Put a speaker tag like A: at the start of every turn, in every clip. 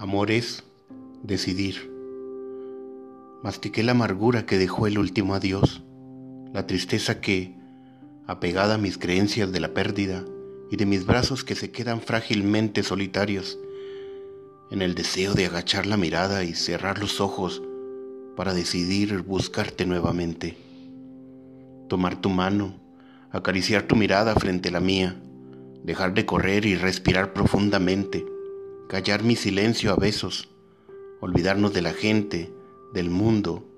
A: Amor es decidir. Mastiqué la amargura que dejó el último adiós, la tristeza que, apegada a mis creencias de la pérdida y de mis brazos que se quedan frágilmente solitarios, en el deseo de agachar la mirada y cerrar los ojos para decidir buscarte nuevamente. Tomar tu mano, acariciar tu mirada frente a la mía, dejar de correr y respirar profundamente callar mi silencio a besos, olvidarnos de la gente, del mundo,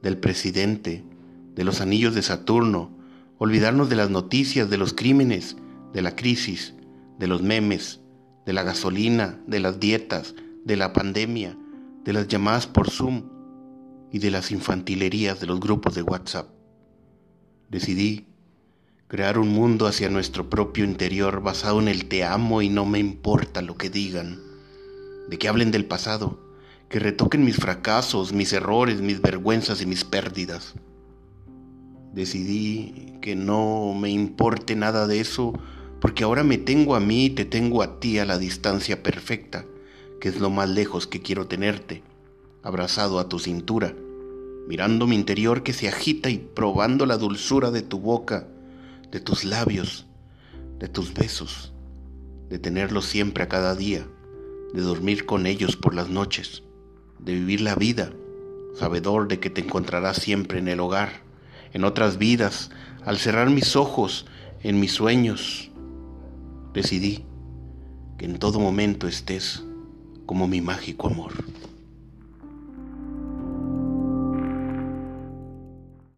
A: del presidente, de los anillos de Saturno, olvidarnos de las noticias, de los crímenes, de la crisis, de los memes, de la gasolina, de las dietas, de la pandemia, de las llamadas por Zoom y de las infantilerías de los grupos de WhatsApp. Decidí crear un mundo hacia nuestro propio interior basado en el te amo y no me importa lo que digan de que hablen del pasado, que retoquen mis fracasos, mis errores, mis vergüenzas y mis pérdidas. Decidí que no me importe nada de eso porque ahora me tengo a mí y te tengo a ti a la distancia perfecta, que es lo más lejos que quiero tenerte, abrazado a tu cintura, mirando mi interior que se agita y probando la dulzura de tu boca, de tus labios, de tus besos, de tenerlos siempre a cada día de dormir con ellos por las noches, de vivir la vida, sabedor de que te encontrarás siempre en el hogar, en otras vidas, al cerrar mis ojos, en mis sueños. Decidí que en todo momento estés como mi mágico amor.